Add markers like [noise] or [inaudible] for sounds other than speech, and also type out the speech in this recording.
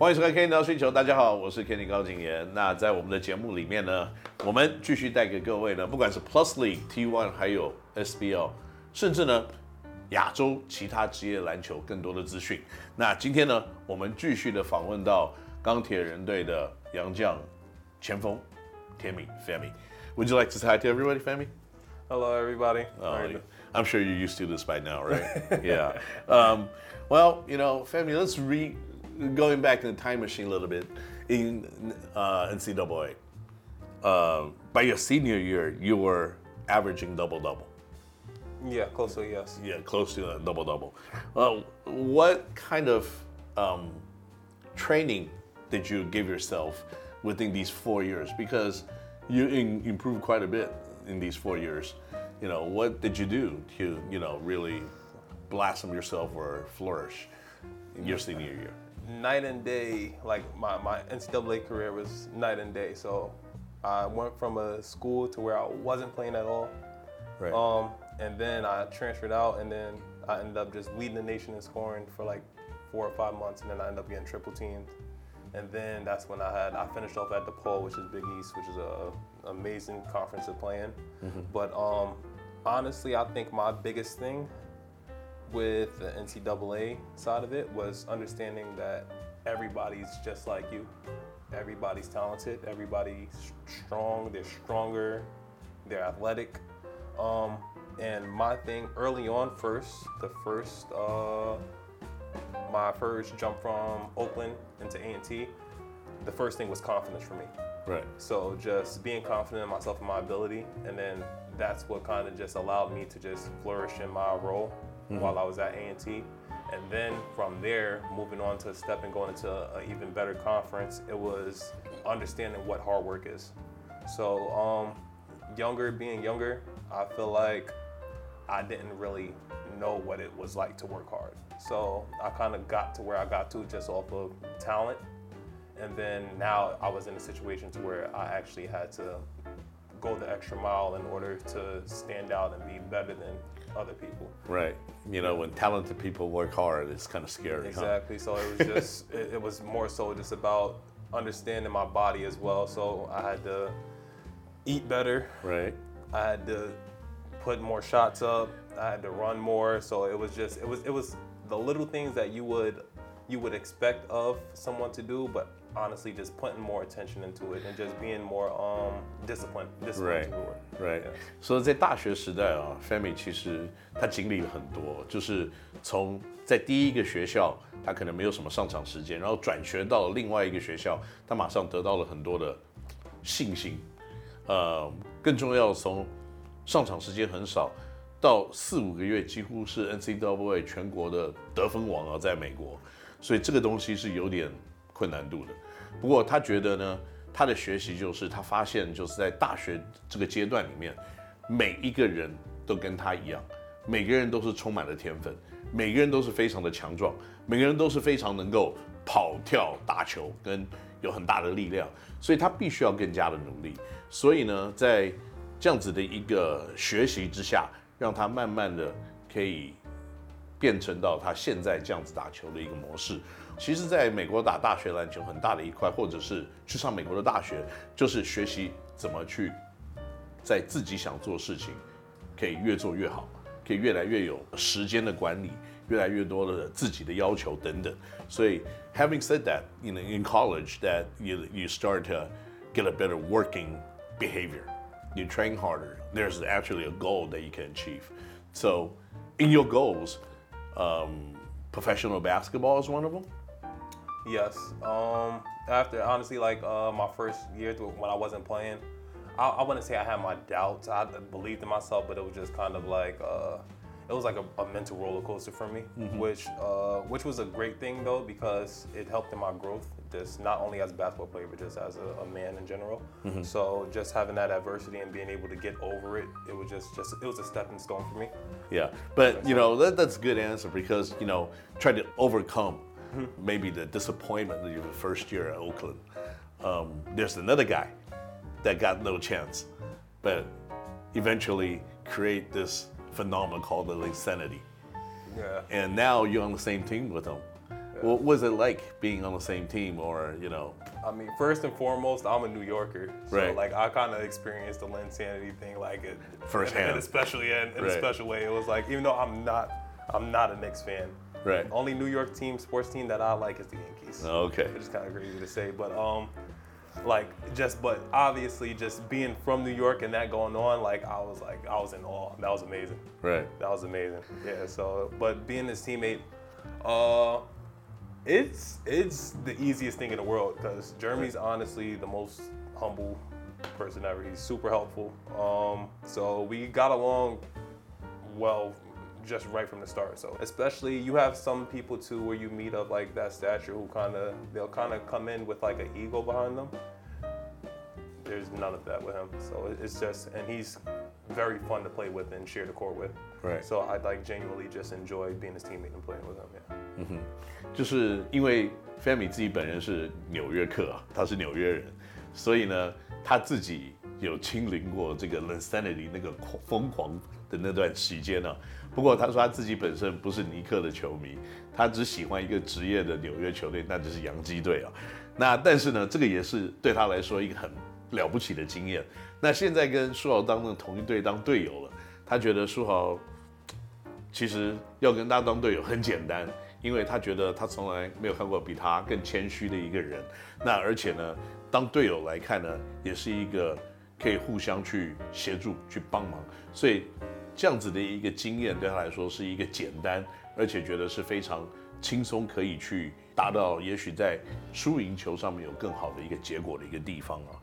欢迎收看《Kenny 聊需球》，大家好，我是 Kenny 高景言。那在我们的节目里面呢，我们继续带给各位呢，不管是 Plus League、T1 还有 SBL，甚至呢亚洲其他职业篮球更多的资讯。那今天呢，我们继续的访问到钢铁人队的杨将前锋 Timmy Femi。Would you like to say hi to everybody, Femi? Hello, everybody. Oh? I'm sure you're used to this by now, right? yeah. Um, well, you know, Femi, let's re going back in the time machine a little bit in uh, NCAA. Uh, by your senior year, you were averaging double double. Yeah, close to yes. Yeah, close to a double double. Uh, what kind of um, training did you give yourself within these four years? Because you in, improved quite a bit in these four years. You know, what did you do to you know really blossom yourself or flourish in your senior year? Night and day, like my, my NCAA career was night and day. So I went from a school to where I wasn't playing at all. Right. Um, and then I transferred out, and then I ended up just leading the nation in scoring for like four or five months, and then I ended up getting triple teamed. And then that's when I had I finished off at the DePaul, which is Big East, which is a amazing conference to play in. But um, honestly, I think my biggest thing with the NCAA side of it was understanding that everybody's just like you. Everybody's talented. Everybody's strong. They're stronger. They're athletic. Um, and my thing early on, first, the first, uh, my first jump from Oakland into A&T, the first thing was confidence for me. right. So just being confident in myself and my ability, and then that's what kind of just allowed me to just flourish in my role while I was at A&T. And then from there, moving on to a step and going into an even better conference, it was understanding what hard work is. So um, younger, being younger, I feel like I didn't really know what it was like to work hard. So I kind of got to where I got to just off of talent and then now I was in a situation to where I actually had to go the extra mile in order to stand out and be better than other people. Right. You know, when talented people work hard, it's kind of scary. huh? Exactly. So it was just [laughs] it, it was more so just about understanding my body as well. So I had to eat better. Right. I had to put more shots up. I had to run more. So it was just it was it was the little things that you would you would expect of someone to do, but honestly just putting more attention into it and just being more um disciplined. Disciplined Right, right. 所以在大学时代啊，Femi 其实他经历了很多，就是从在第一个学校，他可能没有什么上场时间，然后转学到了另外一个学校，他马上得到了很多的信心。呃，更重要，从上场时间很少到四五个月，几乎是 NCAA 全国的得分王啊，在美国，所以这个东西是有点困难度的。不过他觉得呢，他的学习就是他发现就是在大学这个阶段里面，每一个人都跟他一样，每个人都是充满了天分，每个人都是非常的强壮，每个人都是非常能够跑跳打球跟有很大的力量，所以他必须要更加的努力。所以呢，在这样子的一个学习之下，让他慢慢的可以变成到他现在这样子打球的一个模式。其实，在美国打大学篮球很大的一块，或者是去上美国的大学，就是学习怎么去在自己想做的事情，可以越做越好，可以越来越有时间的管理，越来越多的自己的要求等等。所以，having said that, you know, in college, that you you start to get a better working behavior. You train harder. There's actually a goal that you can achieve. So, in your goals, um, professional basketball is one of them. Yes. Um, after honestly, like uh, my first year when I wasn't playing, I, I wouldn't say I had my doubts. I believed in myself, but it was just kind of like uh, it was like a, a mental roller coaster for me, which uh, which was a great thing though because it helped in my growth, just not only as a basketball player but just as a, a man in general. So just having that adversity and being able to get over it, it was just just it was a stepping stone for me. Yeah, but you know that, that's a good answer because you know try to overcome maybe the disappointment of your first year at Oakland. Um, there's another guy that got no chance, but eventually create this phenomenon called the Linsanity. Yeah. And now you're on the same team with him. What was it like being on the same team, or you know? I mean, first and foremost, I'm a New Yorker, so Right. like I kind of experienced the Linsanity thing like it Firsthand. and especially in, in Right. a special way. It was like even though I'm not, I'm not a Knicks fan. Right. The only New York team, sports team that I like is the Yankees. Okay. Which is kind of crazy to say, but um, like just but obviously just being from New York and that going on, like I was like I was in awe. That was amazing. Right. That was amazing. Yeah. So, but being his teammate, uh, it's it's the easiest thing in the world because Jeremy's honestly the most humble person ever. He's super helpful. Um, so we got along well just right from the start. So especially you have some people too where you meet of like that stature who kind of they'll kind of come in with like an ego behind them. There's none of that with him. So it- it's just and he's very fun to play with and share the court with. Right. So I like genuinely just enjoy being his teammate and playing with him. Yeah.就是因为 Femi 自己本人是纽约客啊，他是纽约人，所以呢，他自己 有亲临过这个 Linsanity 那个狂疯狂的那段时间呢、不过他说他自己本身不是尼克的球迷，他只喜欢一个职业的纽约球队，那就是洋基队啊。那但是呢，这个也是对他来说一个很了不起的经验。那现在跟舒豪当了同一队当队友了，他觉得舒豪其实要跟他当队友很简单，因为他觉得他从来没有看过比他更谦虚的一个人。那而且呢，当队友来看呢，也是一个可以互相去协助、去帮忙。所以这样子的一个经验对他来说是一个简单，而且觉得是非常轻松，可以去达到也许在输赢球上面有更好的一个结果的一个地方啊。